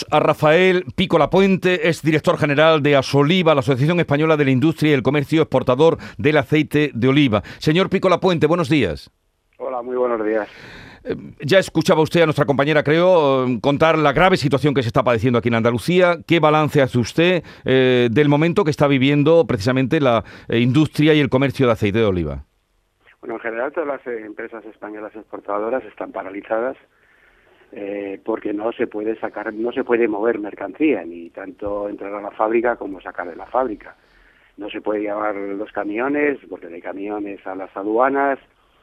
Saludamos a Rafael Pico Lapuente, es director general de Asoliva, la Asociación Española de la Industria y el Comercio Exportador del Aceite de Oliva. Señor Pico Lapuente, buenos días. Hola, muy buenos días. Eh, ya escuchaba usted a nuestra compañera, creo, eh, contar la grave situación que se está padeciendo aquí en Andalucía. ¿Qué balance hace usted eh, del momento que está viviendo precisamente la industria y el comercio de aceite de oliva? Bueno, en general todas las empresas españolas exportadoras están paralizadas eh, porque no se puede sacar, no se puede mover mercancía, ni tanto entrar a la fábrica como sacar de la fábrica. No se puede llevar los camiones, porque de camiones a las aduanas,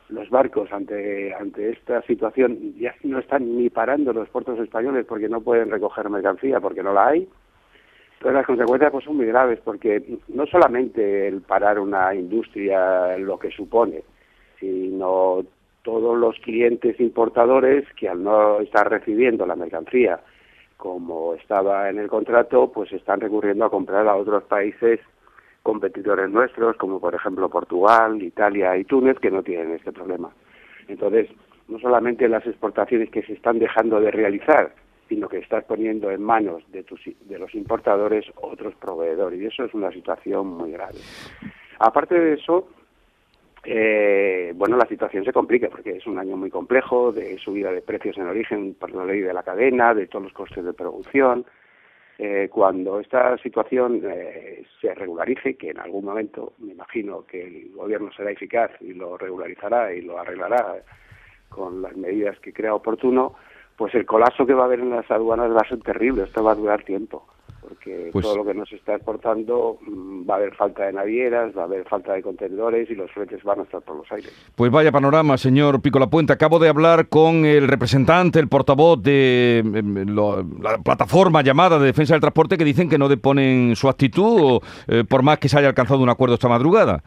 los barcos ante ante esta situación ya no están ni parando los puertos españoles porque no pueden recoger mercancía porque no la hay. Pero las consecuencias pues son muy graves porque no solamente el parar una industria lo que supone, sino todos los clientes importadores que al no estar recibiendo la mercancía como estaba en el contrato, pues están recurriendo a comprar a otros países competidores nuestros, como por ejemplo Portugal, Italia y Túnez, que no tienen este problema. Entonces, no solamente las exportaciones que se están dejando de realizar, sino que estás poniendo en manos de, tus, de los importadores otros proveedores, y eso es una situación muy grave. Aparte de eso, eh, bueno, la situación se complica porque es un año muy complejo de subida de precios en origen por la ley de la cadena, de todos los costes de producción. Eh, cuando esta situación eh, se regularice, que en algún momento me imagino que el gobierno será eficaz y lo regularizará y lo arreglará con las medidas que crea oportuno, pues el colapso que va a haber en las aduanas va a ser terrible, esto va a durar tiempo porque pues todo lo que nos está exportando mm, va a haber falta de navieras, va a haber falta de contenedores y los fletes van a estar por los aires. Pues vaya panorama, señor Pico La Puente. Acabo de hablar con el representante, el portavoz de em, la plataforma llamada de defensa del transporte que dicen que no deponen su actitud eh, por más que se haya alcanzado un acuerdo esta madrugada.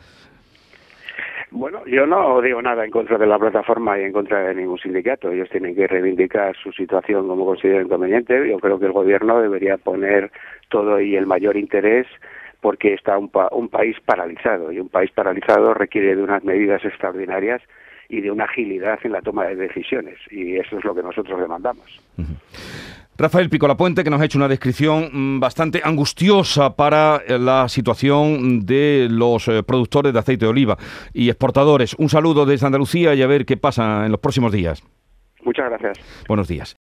Bueno, yo no digo nada en contra de la plataforma y en contra de ningún sindicato. Ellos tienen que reivindicar su situación como consideren conveniente. Yo creo que el gobierno debería poner todo y el mayor interés porque está un, un país paralizado y un país paralizado requiere de unas medidas extraordinarias y de una agilidad en la toma de decisiones y eso es lo que nosotros demandamos. Rafael Picolapuente, que nos ha hecho una descripción mm, bastante angustiosa para eh, la situación de los eh, productores de aceite de oliva y exportadores. Un saludo desde Andalucía y a ver qué pasa en los próximos días. Muchas gracias. Buenos días.